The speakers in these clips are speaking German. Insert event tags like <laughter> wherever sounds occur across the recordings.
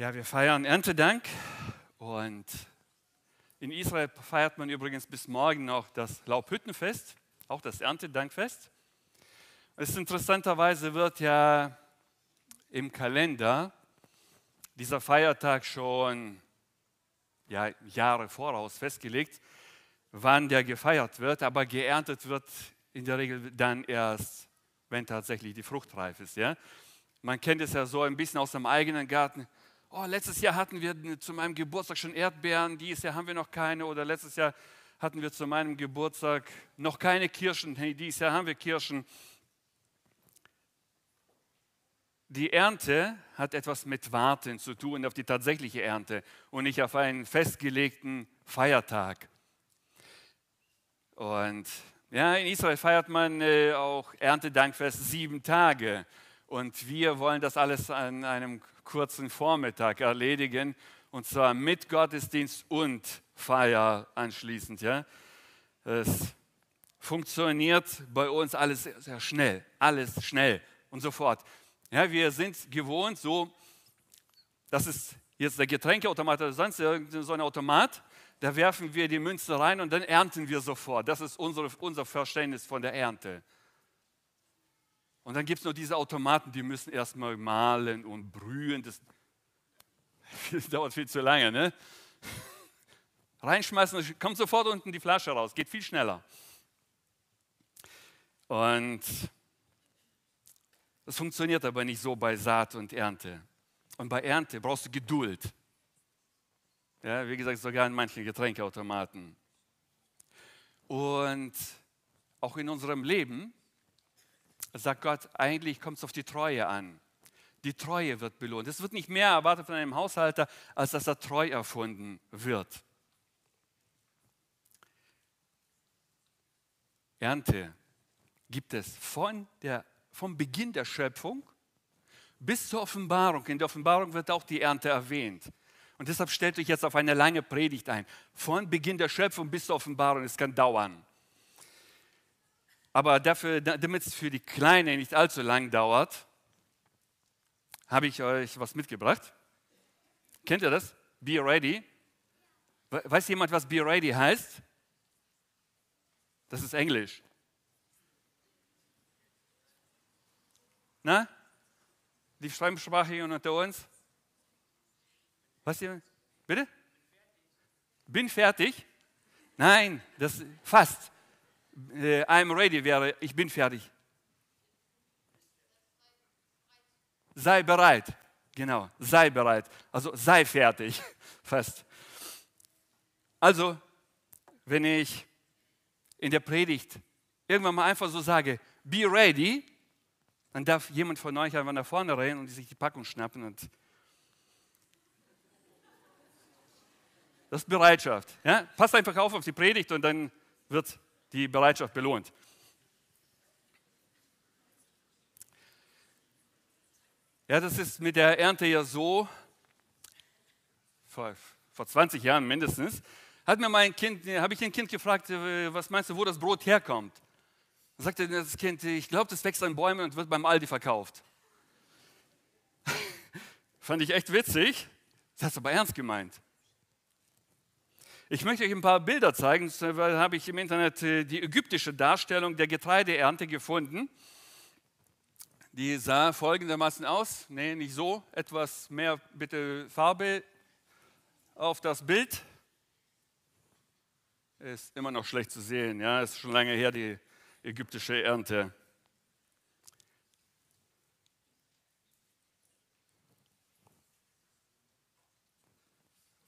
Ja, wir feiern Erntedank und in Israel feiert man übrigens bis morgen noch das Laubhüttenfest, auch das Erntedankfest. Es interessanterweise wird ja im Kalender dieser Feiertag schon ja, Jahre voraus festgelegt, wann der gefeiert wird, aber geerntet wird in der Regel dann erst, wenn tatsächlich die Frucht reif ist. Ja? Man kennt es ja so ein bisschen aus dem eigenen Garten oh, letztes Jahr hatten wir zu meinem Geburtstag schon Erdbeeren, dieses Jahr haben wir noch keine oder letztes Jahr hatten wir zu meinem Geburtstag noch keine Kirschen, hey, dieses Jahr haben wir Kirschen. Die Ernte hat etwas mit Warten zu tun auf die tatsächliche Ernte und nicht auf einen festgelegten Feiertag. Und ja, in Israel feiert man äh, auch Erntedankfest sieben Tage. Und wir wollen das alles an einem kurzen Vormittag erledigen, und zwar mit Gottesdienst und Feier anschließend. Ja? Es funktioniert bei uns alles sehr schnell, alles schnell und sofort. Ja, wir sind gewohnt, so, das ist jetzt der Getränkeautomat oder sonst so ein Automat, da werfen wir die Münze rein und dann ernten wir sofort. Das ist unsere, unser Verständnis von der Ernte. Und dann gibt es noch diese Automaten, die müssen erstmal malen und brühen. Das, das <laughs> dauert viel zu lange. Ne? <laughs> Reinschmeißen, kommt sofort unten die Flasche raus, geht viel schneller. Und das funktioniert aber nicht so bei Saat und Ernte. Und bei Ernte brauchst du Geduld. Ja, wie gesagt, sogar in manchen Getränkeautomaten. Und auch in unserem Leben sagt Gott, eigentlich kommt es auf die Treue an. Die Treue wird belohnt. Es wird nicht mehr erwartet von einem Haushalter, als dass er treu erfunden wird. Ernte gibt es von der, vom Beginn der Schöpfung bis zur Offenbarung. In der Offenbarung wird auch die Ernte erwähnt. Und deshalb stellt euch jetzt auf eine lange Predigt ein. Von Beginn der Schöpfung bis zur Offenbarung. Es kann dauern. Aber dafür, damit es für die Kleine nicht allzu lang dauert, habe ich euch was mitgebracht. Kennt ihr das? Be ready. Weiß jemand, was be ready heißt? Das ist Englisch. Na? Die Fremdsprachigen unter uns? Was ihr? Bitte? Bin fertig? Nein, das fast äh, I'm ready wäre, ich bin fertig. Sei bereit. Genau, sei bereit. Also sei fertig. <laughs> Fast. Also, wenn ich in der Predigt irgendwann mal einfach so sage, be ready, dann darf jemand von euch einfach nach vorne rennen und sich die Packung schnappen und das ist Bereitschaft. Ja? Passt einfach auf auf die Predigt und dann wird die Bereitschaft belohnt. Ja, das ist mit der Ernte ja so, vor, vor 20 Jahren mindestens, hat mir mein Kind, habe ich ein Kind gefragt, äh, was meinst du, wo das Brot herkommt? Dann sagte das Kind, ich glaube, das wächst an Bäumen und wird beim Aldi verkauft. <laughs> Fand ich echt witzig. Das hat es aber ernst gemeint. Ich möchte euch ein paar Bilder zeigen, weil habe ich im Internet äh, die ägyptische Darstellung der Getreideernte gefunden. Die sah folgendermaßen aus. Nee, nicht so. Etwas mehr bitte Farbe auf das Bild. Ist immer noch schlecht zu sehen. Ja, ist schon lange her, die ägyptische Ernte.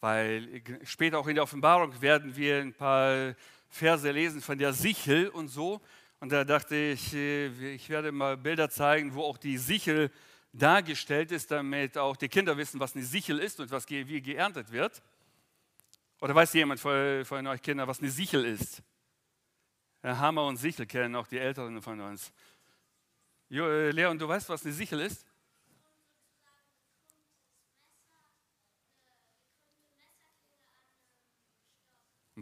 Weil später auch in der Offenbarung werden wir ein paar Verse lesen von der Sichel und so. Und da dachte ich, äh, ich werde mal Bilder zeigen, wo auch die Sichel dargestellt ist, damit auch die Kinder wissen, was eine Sichel ist und was wie geerntet wird. Oder weiß jemand von, von euch Kindern, was eine Sichel ist? Ja, Hammer und Sichel kennen auch die Älteren von uns. Jo, äh, Leon, du weißt, was eine Sichel ist?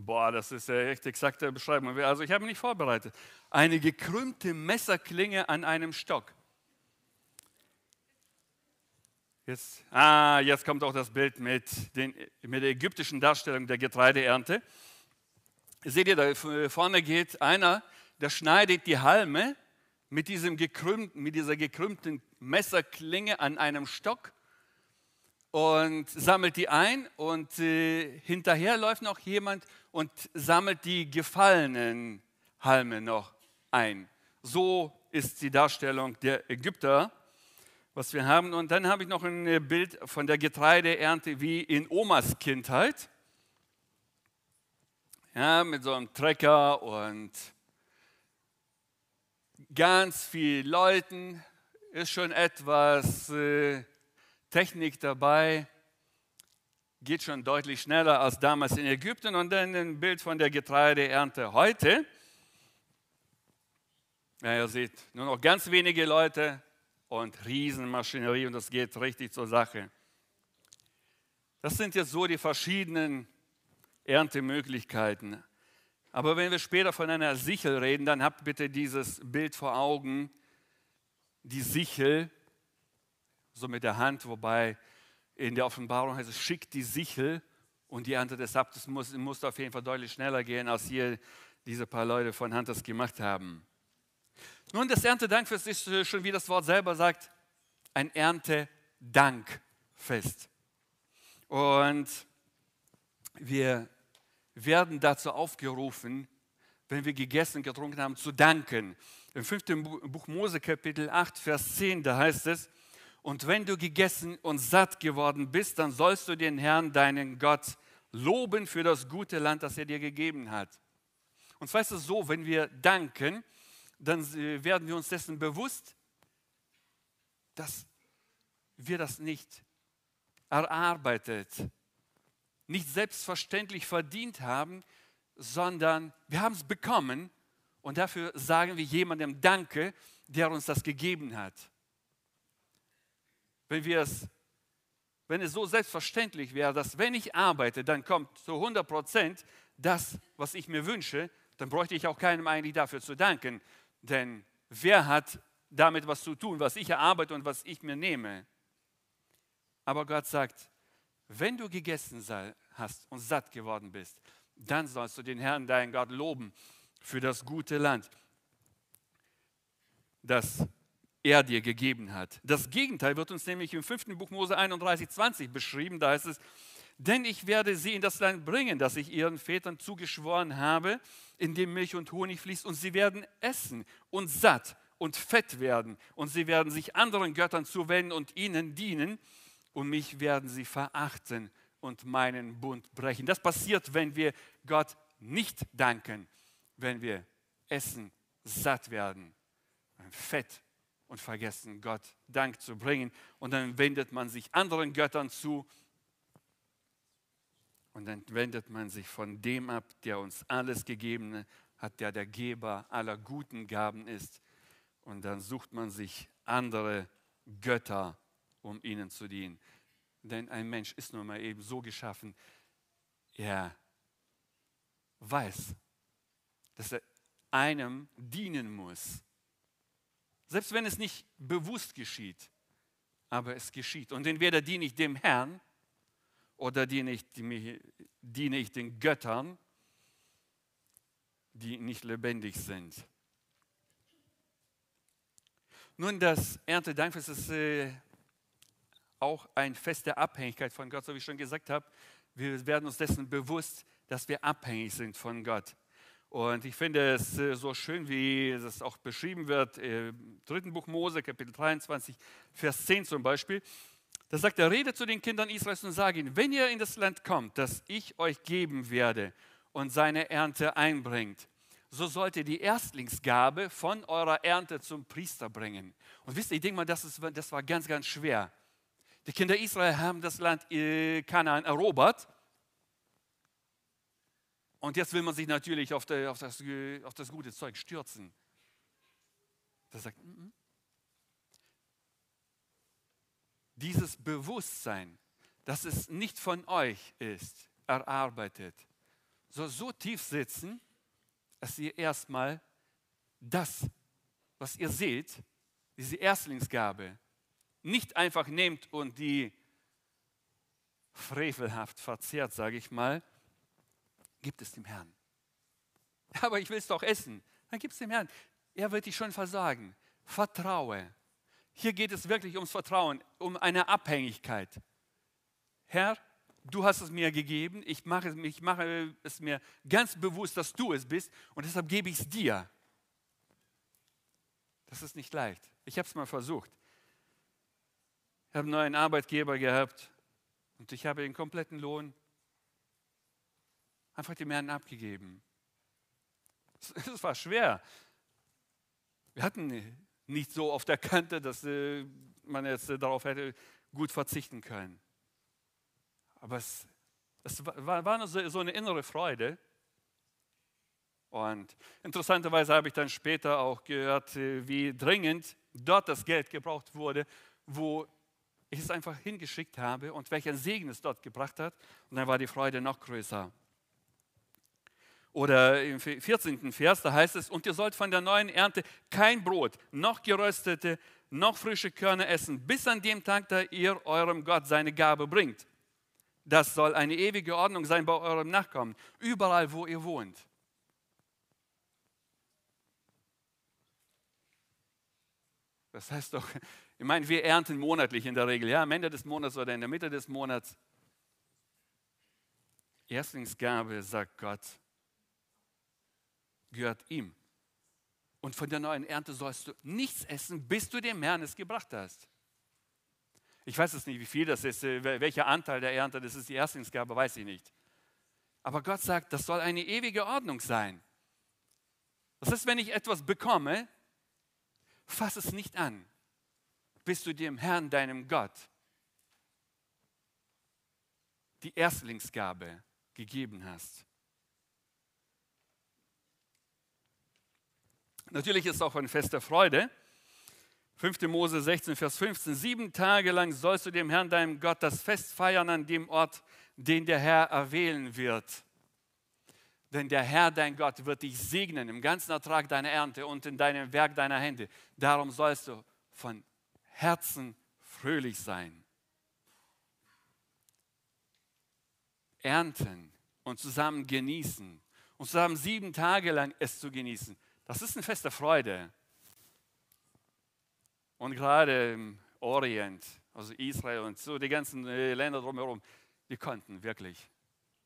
Boah, das ist ja echt exakte Beschreibung. Also ich habe mich nicht vorbereitet. Eine gekrümmte Messerklinge an einem Stock. Jetzt, ah, jetzt kommt auch das Bild mit, den, mit der ägyptischen Darstellung der Getreideernte. Seht ihr, da vorne geht einer, der schneidet die Halme mit, diesem gekrümmten, mit dieser gekrümmten Messerklinge an einem Stock und sammelt die ein und äh, hinterher läuft noch jemand und sammelt die gefallenen Halme noch ein. So ist die Darstellung der Ägypter was wir haben. Und dann habe ich noch ein äh, Bild von der Getreideernte wie in Omas Kindheit. Ja, mit so einem Trecker und ganz vielen Leuten. Ist schon etwas äh, Technik dabei. Geht schon deutlich schneller als damals in Ägypten. Und dann ein Bild von der Getreideernte heute. Ja, ihr seht, nur noch ganz wenige Leute, und Riesenmaschinerie und das geht richtig zur Sache. Das sind jetzt so die verschiedenen Erntemöglichkeiten. Aber wenn wir später von einer Sichel reden, dann habt bitte dieses Bild vor Augen. Die Sichel, so mit der Hand, wobei in der Offenbarung heißt es, schickt die Sichel und die Ernte des Saptes muss, muss auf jeden Fall deutlich schneller gehen, als hier diese paar Leute von Hand das gemacht haben. Nun, das Erntedankfest ist äh, schon, wie das Wort selber sagt, ein Erntedankfest. Und wir werden dazu aufgerufen, wenn wir gegessen und getrunken haben, zu danken. Im fünften Buch Mose Kapitel 8, Vers 10, da heißt es, und wenn du gegessen und satt geworden bist, dann sollst du den Herrn, deinen Gott, loben für das gute Land, das er dir gegeben hat. Und weißt du so, wenn wir danken, dann werden wir uns dessen bewusst, dass wir das nicht erarbeitet, nicht selbstverständlich verdient haben, sondern wir haben es bekommen und dafür sagen wir jemandem Danke, der uns das gegeben hat. Wenn wir es wenn es so selbstverständlich wäre, dass wenn ich arbeite, dann kommt zu 100 Prozent das, was ich mir wünsche, dann bräuchte ich auch keinem eigentlich dafür zu danken, denn wer hat damit was zu tun, was ich erarbeite und was ich mir nehme? Aber Gott sagt, wenn du gegessen hast und satt geworden bist, dann sollst du den Herrn, deinen Gott, loben für das gute Land, das er dir gegeben hat. Das Gegenteil wird uns nämlich im fünften Buch Mose 31, 20 beschrieben. Da heißt es, denn ich werde sie in das Land bringen, das ich ihren Vätern zugeschworen habe, in dem Milch und Honig fließt, und sie werden essen und satt und fett werden, und sie werden sich anderen Göttern zuwenden und ihnen dienen, und mich werden sie verachten und meinen Bund brechen. Das passiert, wenn wir Gott nicht danken, wenn wir essen, satt werden, fett und vergessen, Gott Dank zu bringen. Und dann wendet man sich anderen Göttern zu und dann wendet man sich von dem ab, der uns alles gegeben hat, der der Geber aller guten Gaben ist. Und dann sucht man sich andere Götter, um ihnen zu dienen. Denn ein Mensch ist nun mal eben so geschaffen, er weiß, dass er einem dienen muss. Selbst wenn es nicht bewusst geschieht, aber es geschieht. Und entweder diene ich dem Herrn oder diene ich, diene ich den Göttern, die nicht lebendig sind? Nun, das Erntedankfest ist äh, auch ein Fest der Abhängigkeit von Gott, so wie ich schon gesagt habe. Wir werden uns dessen bewusst, dass wir abhängig sind von Gott. Und ich finde es äh, so schön, wie es auch beschrieben wird im dritten Buch Mose, Kapitel 23, Vers 10 zum Beispiel. Da sagt er, rede zu den Kindern Israels und sage ihnen, wenn ihr in das Land kommt, das ich euch geben werde und seine Ernte einbringt, so sollt ihr die Erstlingsgabe von eurer Ernte zum Priester bringen. Und wisst ihr, ich denke mal, das, ist, das war ganz, ganz schwer. Die Kinder Israel haben das Land äh, Kanaan erobert. Und jetzt will man sich natürlich auf, der, auf, das, auf das gute Zeug stürzen. Da sagt, mm -mm. dieses Bewusstsein, dass es nicht von euch ist, erarbeitet, soll so tief sitzen, dass ihr erstmal das, was ihr seht, diese Erstlingsgabe, nicht einfach nehmt und die frevelhaft verzehrt, sage ich mal, gibt es dem Herrn. <laughs> Aber ich will es doch essen. Dann gib es dem Herrn. Er wird dich schon versagen. Vertraue. Hier geht es wirklich ums Vertrauen, um eine Abhängigkeit. Herr, du hast es mir gegeben, ich mache, ich mache es mir ganz bewusst, dass du es bist und deshalb gebe ich es dir. Das ist nicht leicht. Ich habe es mal versucht. Ich habe einen neuen Arbeitgeber gehabt und ich habe den kompletten Lohn einfach dem Herrn abgegeben. <laughs> Es war schwer. Wir hatten nicht so auf der Kante, dass äh, man jetzt darauf hätte gut verzichten können. Aber es, es war, war so eine innere Freude. Und interessanterweise habe ich dann später auch gehört, äh, wie dringend dort das Geld gebraucht wurde, wo ich es einfach hingeschickt habe und welcher Segen es dort gebracht hat. Und dann war die Freude noch größer. Oder im 14. Vers, da heißt es, und ihr sollt von der neuen Ernte kein Brot, noch geröstete, noch frische Körner essen, bis an dem Tag, da ihr eurem Gott seine Gabe bringt. Das soll eine ewige Ordnung sein bei eurem Nachkommen, überall, wo ihr wohnt. Das heißt doch, ich meine, wir ernten monatlich in der Regel, ja, am Ende des Monats oder in der Mitte des Monats. Erstlingsgabe, sagt Gott, gehört ihm. Und von der neuen Ernte sollst du nichts essen, bis du dem Herrn es gebracht hast. Ich weiß es nicht, wie viel das ist, äh, welcher Anteil der Ernte, das ist die Erstlingsgabe, weiß ich nicht. Aber Gott sagt, das soll eine ewige Ordnung sein. Das heißt, wenn ich etwas bekomme, fass es nicht an, bis du dem Herrn, deinem Gott, die Erstlingsgabe gegeben hast. Natürlich ist es auch ein Fest der Freude. 5. Mose 16, Vers 15. Sieben Tage lang sollst du dem Herrn, deinem Gott, das Fest feiern an dem Ort, den der Herr erwählen wird. Denn der Herr, dein Gott, wird dich segnen im ganzen Ertrag deiner Ernte und in deinem Werk deiner Hände. Darum sollst du von Herzen fröhlich sein. Ernten und zusammen genießen und zusammen sieben Tage lang es zu genießen. Das ist ein Fest der Freude. Und gerade im Orient, also Israel und so die ganzen äh, Länder drumherum, die konnten wirklich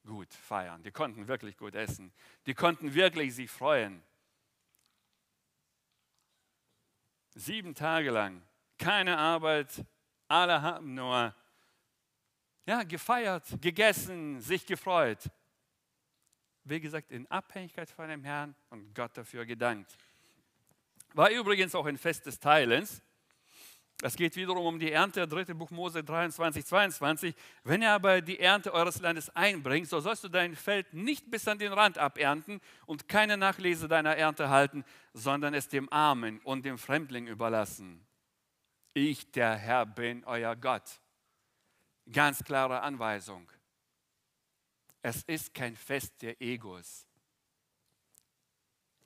gut feiern, die konnten wirklich gut essen, die konnten wirklich sich freuen. Sieben Tage lang, keine Arbeit, alle haben nur ja, gefeiert, gegessen, sich gefreut. Wie gesagt, in Abhängigkeit von dem Herrn und Gott dafür gedankt. War übrigens auch ein Fest des Teilens. Es geht wiederum um die Ernte, 3. Buch Mose 23, 22. Wenn ihr aber die Ernte eures Landes einbringt, so sollst du dein Feld nicht bis an den Rand abernten und keine Nachlese deiner Ernte halten, sondern es dem Armen und dem Fremdling überlassen. Ich, der Herr, bin euer Gott. Ganz klare Anweisung. Es ist kein Fest der Egos.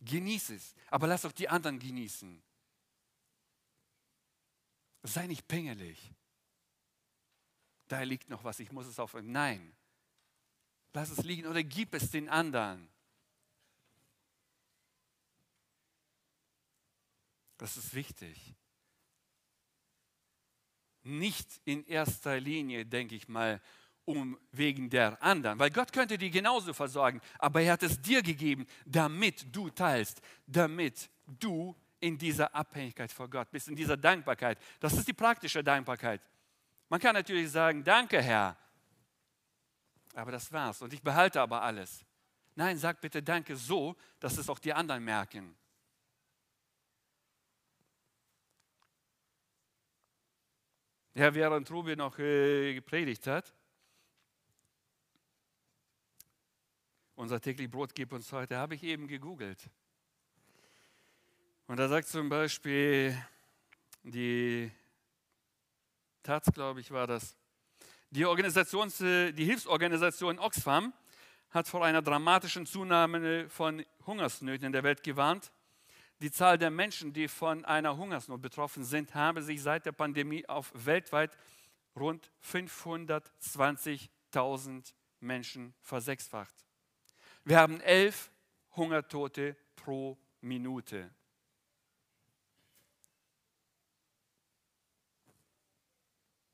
Genieß es, aber lass auch die anderen genießen. Sei nicht pingelig. Da liegt noch was, ich muss es auf. Nein. Lass es liegen oder gib es den anderen. Das ist wichtig. Nicht in erster Linie, denke ich mal, um wegen der anderen, weil Gott könnte die genauso versorgen, aber er hat es dir gegeben, damit du teilst, damit du in dieser Abhängigkeit vor Gott bist, in dieser Dankbarkeit. Das ist die praktische Dankbarkeit. Man kann natürlich sagen, danke Herr, aber das war's und ich behalte aber alles. Nein, sag bitte danke so, dass es auch die anderen merken. Ja, während Ruby noch äh, gepredigt hat, unser täglich Brot gib uns heute, habe ich eben gegoogelt. Und da sagt zum Beispiel die Taz, glaube ich, war das. Die, Organisations, die Hilfsorganisation Oxfam hat vor einer dramatischen Zunahme von Hungersnöten in der Welt gewarnt. Die Zahl der Menschen, die von einer Hungersnot betroffen sind, habe sich seit der Pandemie auf weltweit rund 520.000 Menschen versechsfacht. Wir haben elf Hungertote pro Minute.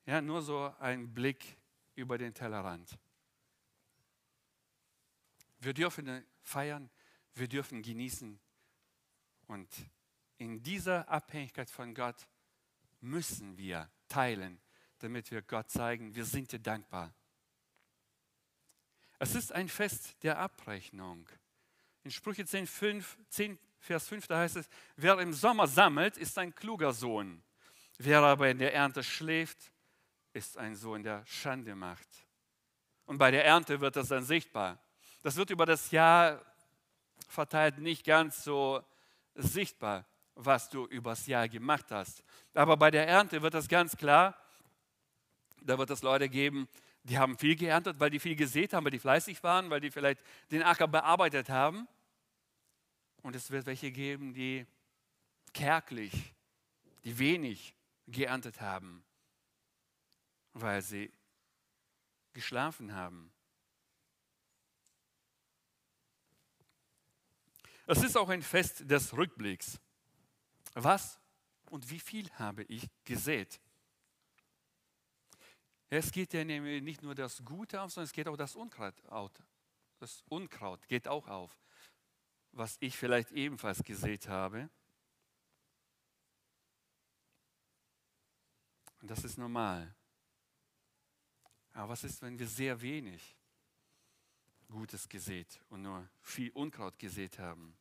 Ja, nur so ein Blick über den Tellerrand. Wir dürfen feiern, wir dürfen genießen. Und in dieser Abhängigkeit von Gott müssen wir teilen, damit wir Gott zeigen, wir sind dir dankbar. Es ist ein Fest der Abrechnung. In Sprüche 10, 5, 10, Vers 5, da heißt es, wer im Sommer sammelt, ist ein kluger Sohn. Wer aber in der Ernte schläft, ist ein Sohn, der Schande macht. Und bei der Ernte wird das dann sichtbar. Das wird über das Jahr verteilt nicht ganz so sichtbar, was du übers Jahr gemacht hast. Aber bei der Ernte wird das ganz klar. Da wird es Leute geben, die haben viel geerntet, weil die viel gesät haben, weil die fleißig waren, weil die vielleicht den Acker bearbeitet haben. Und es wird welche geben, die kärglich, die wenig geerntet haben, weil sie geschlafen haben. Es ist auch ein Fest des Rückblicks. Was und wie viel habe ich gesät? Es geht ja nicht nur das Gute auf, sondern es geht auch das Unkraut auf. Das Unkraut geht auch auf, was ich vielleicht ebenfalls gesät habe. Und das ist normal. Aber was ist, wenn wir sehr wenig Gutes gesät und nur viel Unkraut gesät haben?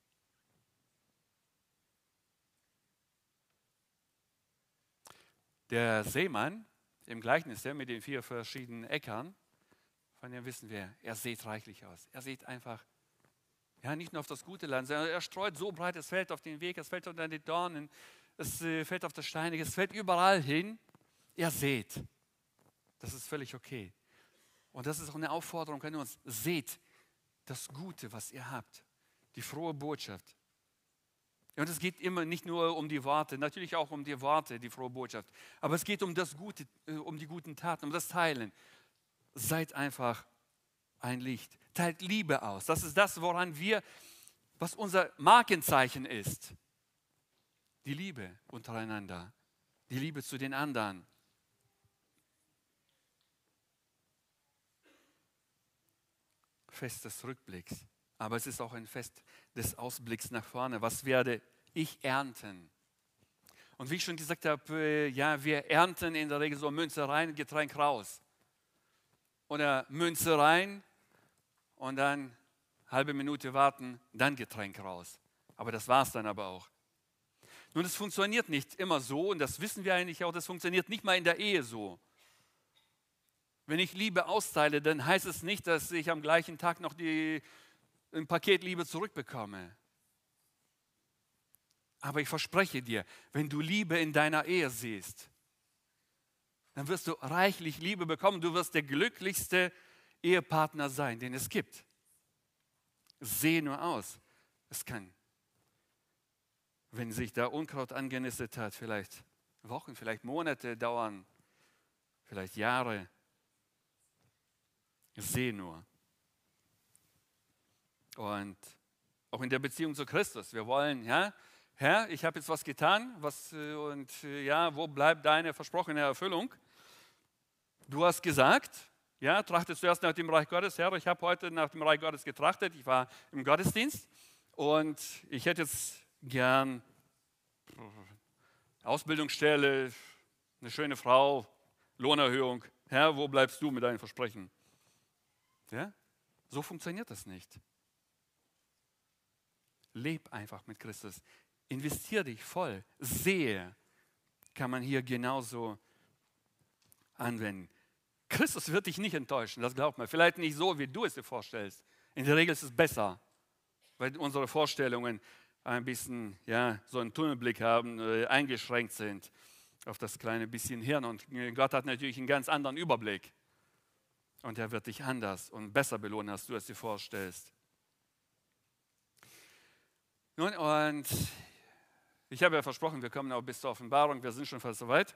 Der Seemann im Gleichnis mit den vier verschiedenen Äckern, von dem wissen wir, er sieht reichlich aus. Er sieht einfach, ja, nicht nur auf das gute Land, sondern er streut so breit, es fällt auf den Weg, es fällt unter die Dornen, es äh, fällt auf das Steinige, es fällt überall hin. Er sieht. Das ist völlig okay. Und das ist auch eine Aufforderung an uns. Seht das Gute, was ihr habt. Die frohe Botschaft. Und es geht immer nicht nur um die Worte, natürlich auch um die Worte, die frohe Botschaft. Aber es geht um das Gute, äh, um die guten Taten, um das Teilen. Seid einfach ein Licht. Teilt Liebe aus. Das ist das, woran wir, was unser Markenzeichen ist. Die Liebe untereinander. Die Liebe zu den anderen. Fest des Rückblicks. Aber es ist auch ein Fest des Ausblicks nach vorne. Was werde ich ernten? Und wie ich schon gesagt habe, äh, ja, wir ernten in der Regel so Münze rein, Getränk raus. Oder Münze rein und dann halbe Minute warten, dann Getränk raus. Aber das war es dann aber auch. Nun, es funktioniert nicht immer so und das wissen wir eigentlich auch, das funktioniert nicht mal in der Ehe so. Wenn ich Liebe austeile, dann heißt es nicht, dass ich am gleichen Tag noch die ein Paket Liebe zurückbekomme. Aber ich verspreche dir, wenn du Liebe in deiner Ehe siehst, dann wirst du reichlich Liebe bekommen. Du wirst der glücklichste Ehepartner sein, den es gibt. Sehe nur aus. Es kann, wenn sich da Unkraut angenistet hat, vielleicht Wochen, vielleicht Monate dauern, vielleicht Jahre. Sehe nur. Und auch in der Beziehung zu Christus. Wir wollen, ja, Herr, ich habe jetzt was getan, was, äh, und äh, ja, wo bleibt deine versprochene Erfüllung? Du hast gesagt, ja, trachtest du erst nach dem Reich Gottes, Herr, ich habe heute nach dem Reich Gottes getrachtet, ich war im Gottesdienst und ich hätte jetzt gern Ausbildungsstelle, eine schöne Frau, Lohnerhöhung. Herr, wo bleibst du mit deinen Versprechen? Ja? So funktioniert das nicht. Leb einfach mit Christus. Investier dich voll. Sehe, kann man hier genauso anwenden. Christus wird dich nicht enttäuschen, das glaubt man. Vielleicht nicht so, wie du es dir vorstellst. In der Regel ist es besser, weil unsere Vorstellungen ein bisschen ja, so einen Tunnelblick haben, äh, eingeschränkt sind auf das kleine bisschen Hirn. Und Gott hat natürlich einen ganz anderen Überblick. Und er wird dich anders und besser belohnen, als du es dir vorstellst. Nun, und Ich habe ja versprochen, wir kommen auch bis zur Offenbarung, wir sind schon fast soweit.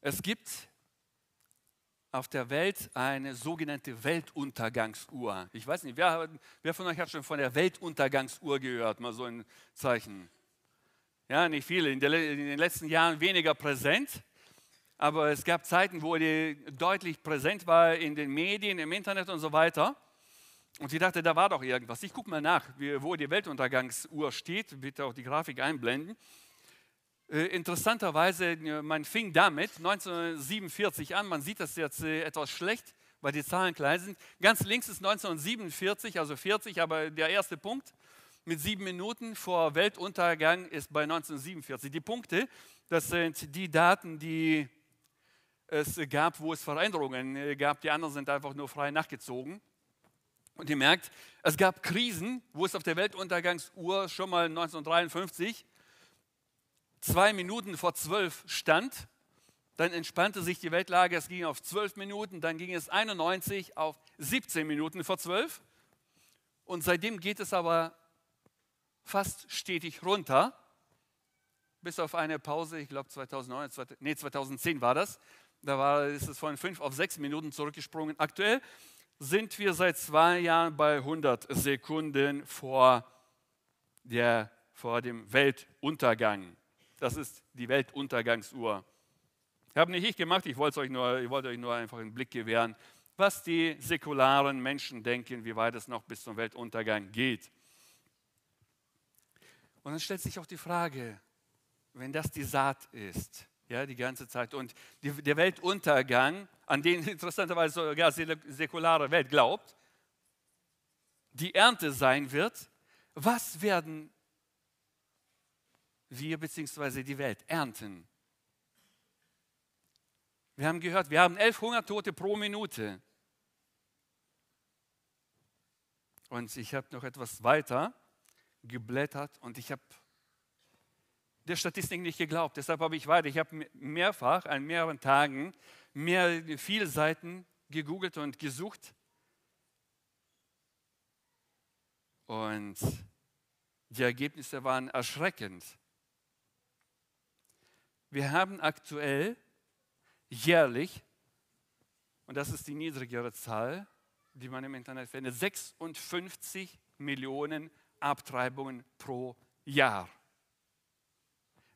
Es gibt auf der Welt eine sogenannte Weltuntergangsuhr. Ich weiß nicht, wer, wer, von euch hat schon von der Weltuntergangsuhr gehört? Mal so ein Zeichen. Ja, nicht viele. In, der, in den letzten Jahren weniger präsent. Aber es gab Zeiten, wo die deutlich präsent war in den Medien, im Internet und so weiter. Und ich dachte, da war doch irgendwas. Ich gucke mal nach, wo die Weltuntergangsuhr steht. Bitte auch die Grafik einblenden. Äh, interessanterweise, äh, man fing damit 1947 an. Man sieht das jetzt äh, etwas schlecht, weil die Zahlen klein sind. Ganz links ist 1947, also 40, aber der erste Punkt mit sieben Minuten vor Weltuntergang ist bei 1947. Die Punkte, das sind die Daten, die es gab, wo es Veränderungen gab. Die anderen sind einfach nur frei nachgezogen. Und ihr merkt, es gab Krisen, wo es auf der Weltuntergangsuhr schon mal 1953 zwei Minuten vor zwölf stand. Dann entspannte sich die Weltlage, es ging auf zwölf Minuten, dann ging es 91 auf 17 Minuten vor zwölf. Und seitdem geht es aber fast stetig runter, bis auf eine Pause, ich glaube 2009, nee, 2010 war das. Da war, ist es von fünf auf sechs Minuten zurückgesprungen. Aktuell sind wir seit zwei Jahren bei 100 Sekunden vor, der, vor dem Weltuntergang. Das ist die Weltuntergangsuhr. Habe nicht ich gemacht, ich wollte euch, nur, ich wollte euch nur einfach einen Blick gewähren, was die säkularen Menschen denken, wie weit es noch bis zum Weltuntergang geht. Und dann stellt sich auch die Frage, wenn das die Saat ist, ja, die ganze Zeit, und die, der Weltuntergang, an den <laughs> interessanterweise sogar säkulare Welt glaubt, die Ernte sein wird, was werden wir bzw. die Welt ernten. Wir haben gehört, wir haben elf Hungertote pro Minute. Und ich habe noch etwas weiter geblättert und ich habe der Statistik nicht geglaubt. Deshalb habe ich weiter. Ich habe mehrfach an mehreren Tagen mehr, viele Seiten gegoogelt und gesucht. Und die Ergebnisse waren erschreckend. Wir haben aktuell jährlich, und das ist die niedrigere Zahl, die man im Internet findet, 56 Millionen Abtreibungen pro Jahr.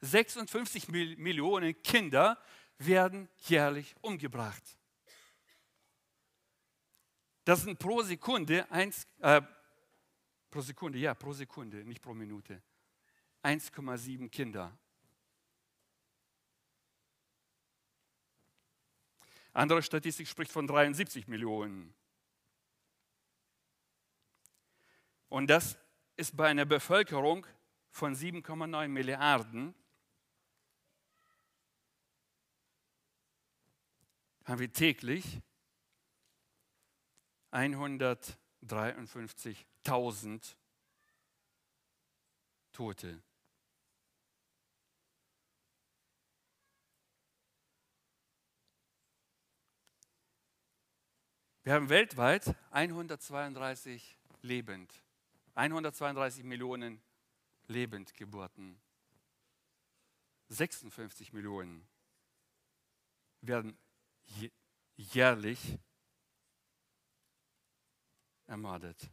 56 Millionen Kinder werden jährlich umgebracht. Das sind pro Sekunde, eins, äh, pro Sekunde, ja, pro Sekunde, nicht pro Minute, 1,7 Kinder. Andere Statistik spricht von 73 Millionen. Und das ist bei einer Bevölkerung von 7,9 Milliarden haben wir täglich 153.000 Tote. Wir haben weltweit 132 lebend, 132 Millionen Lebendgeburten. 56 Millionen werden jährlich ermordet.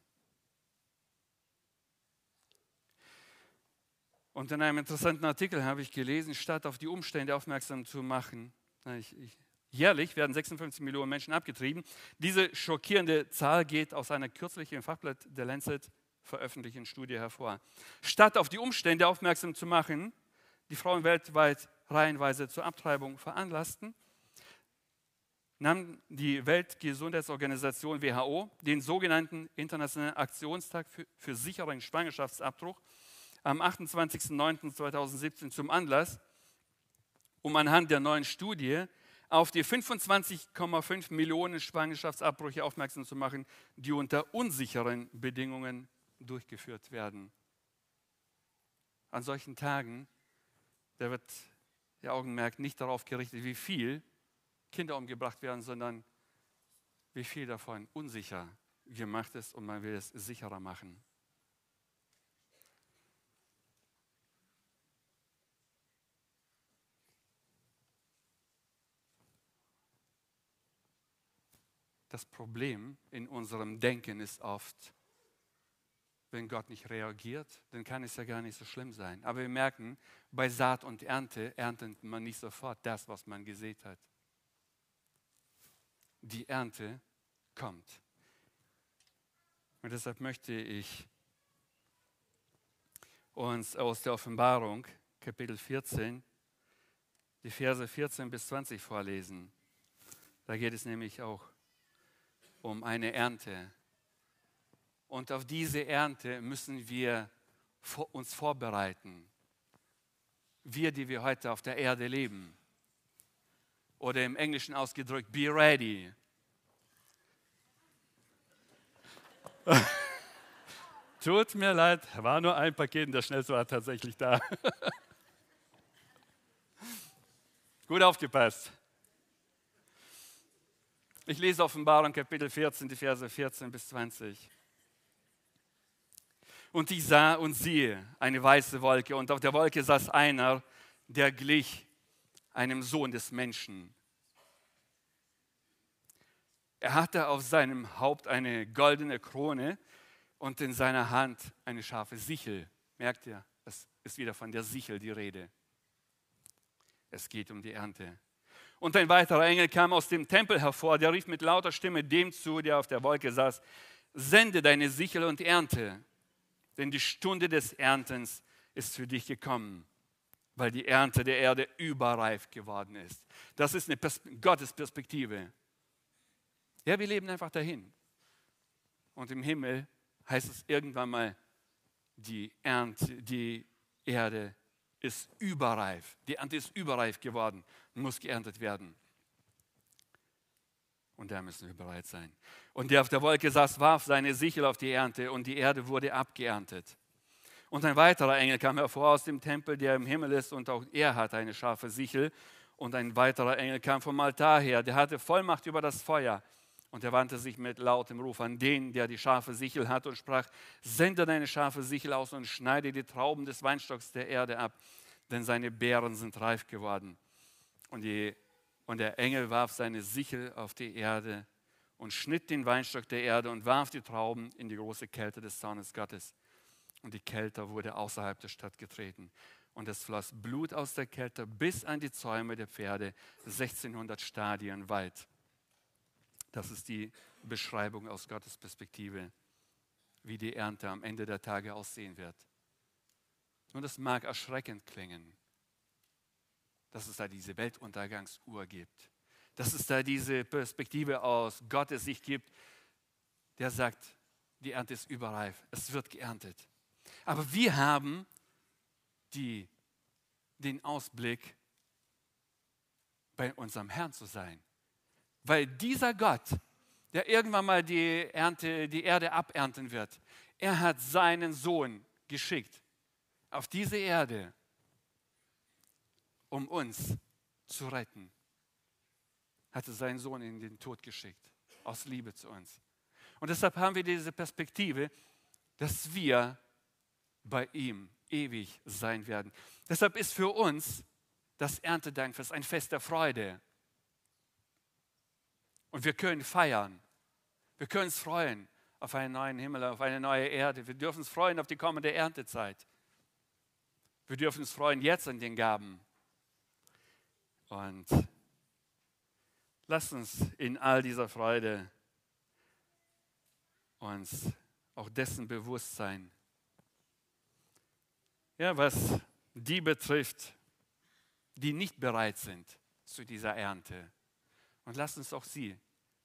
Und in einem interessanten Artikel habe ich gelesen, statt auf die Umstände aufmerksam zu machen, ich, ich Jährlich werden 56 Millionen Menschen abgetrieben. Diese schockierende Zahl geht aus einer kürzlich im Fachblatt der Lancet veröffentlichten Studie hervor. Statt auf die Umstände aufmerksam zu machen, die Frauen weltweit reihenweise zur Abtreibung veranlassten, nahm die Weltgesundheitsorganisation WHO den sogenannten Internationalen Aktionstag für, für sicheren Schwangerschaftsabdruck am 28.09.2017 zum Anlass, um anhand der neuen Studie auf die 25,5 Millionen Schwangerschaftsabbrüche aufmerksam zu machen, die unter unsicheren Bedingungen durchgeführt werden. An solchen Tagen, da wird der Augenmerk nicht darauf gerichtet, wie viel Kinder umgebracht werden, sondern wie viel davon unsicher gemacht ist und man will es sicherer machen. Das Problem in unserem Denken ist oft, wenn Gott nicht reagiert, dann kann es ja gar nicht so schlimm sein. Aber wir merken, bei Saat und Ernte erntet man nicht sofort das, was man gesät hat. Die Ernte kommt. Und deshalb möchte ich uns aus der Offenbarung, Kapitel 14, die Verse 14 bis 20 vorlesen. Da geht es nämlich auch um eine Ernte. Und auf diese Ernte müssen wir uns vorbereiten. Wir, die wir heute auf der Erde leben. Oder im Englischen ausgedrückt, be ready. <laughs> Tut mir leid, war nur ein Paket und der schnellste war tatsächlich da. <laughs> Gut aufgepasst. Ich lese Offenbarung Kapitel 14, die Verse 14 bis 20. Und ich sah und siehe eine weiße Wolke, und auf der Wolke saß einer, der glich einem Sohn des Menschen. Er hatte auf seinem Haupt eine goldene Krone und in seiner Hand eine scharfe Sichel. Merkt ihr, es ist wieder von der Sichel die Rede. Es geht um die Ernte. Und ein weiterer Engel kam aus dem Tempel hervor, der rief mit lauter Stimme dem zu, der auf der Wolke saß, sende deine Sichel und Ernte, denn die Stunde des Erntens ist für dich gekommen, weil die Ernte der Erde überreif geworden ist. Das ist eine Pers Gottes Perspektive. Ja, wir leben einfach dahin. Und im Himmel heißt es irgendwann mal, die Ernte, die Erde ist überreif. Die Ernte ist überreif geworden muss geerntet werden. Und da müssen wir bereit sein. Und der auf der Wolke saß, warf seine Sichel auf die Ernte und die Erde wurde abgeerntet. Und ein weiterer Engel kam hervor aus dem Tempel, der im Himmel ist, und auch er hatte eine scharfe Sichel. Und ein weiterer Engel kam vom Altar her, der hatte Vollmacht über das Feuer. Und er wandte sich mit lautem Ruf an den, der die scharfe Sichel hat, und sprach: Sende deine scharfe Sichel aus und schneide die Trauben des Weinstocks der Erde ab, denn seine Beeren sind reif geworden. Und, die, und der Engel warf seine Sichel auf die Erde und schnitt den Weinstock der Erde und warf die Trauben in die große Kälte des Zornes Gottes. Und die Kälte wurde außerhalb der Stadt getreten. Und es floss Blut aus der Kälte bis an die Zäume der Pferde, 1600 Stadien weit. Das ist die Beschreibung aus Gottes Perspektive, wie die Ernte am Ende der Tage aussehen wird. Und es mag erschreckend klingen, dass es da diese Weltuntergangsuhr gibt, dass es da diese Perspektive aus Gottes Sicht gibt, der sagt, die Ernte ist überreif, es wird geerntet. Aber wir haben die, den Ausblick, bei unserem Herrn zu sein. Weil dieser Gott, der irgendwann mal die, Ernte, die Erde abernten wird, er hat seinen Sohn geschickt auf diese Erde, um uns zu retten. Hatte seinen Sohn in den Tod geschickt, aus Liebe zu uns. Und deshalb haben wir diese Perspektive, dass wir bei ihm ewig sein werden. Deshalb ist für uns das Erntedankfest ein Fest der Freude. Und wir können feiern. Wir können uns freuen auf einen neuen Himmel, auf eine neue Erde. Wir dürfen uns freuen auf die kommende Erntezeit. Wir dürfen uns freuen jetzt an den Gaben. Und lasst uns in all dieser Freude uns auch dessen bewusst sein. Ja, was die betrifft, die nicht bereit sind zu dieser Ernte. Und lasst uns auch sie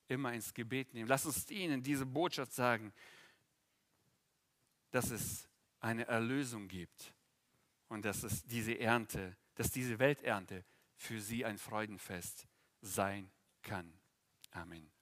immer ins Gebet nehmen. Lasst uns ihnen diese Botschaft sagen, dass es eine Erlösung gibt und dass es diese Ernte, dass diese Welternte für sie ein Freudenfest sein kann. Amen.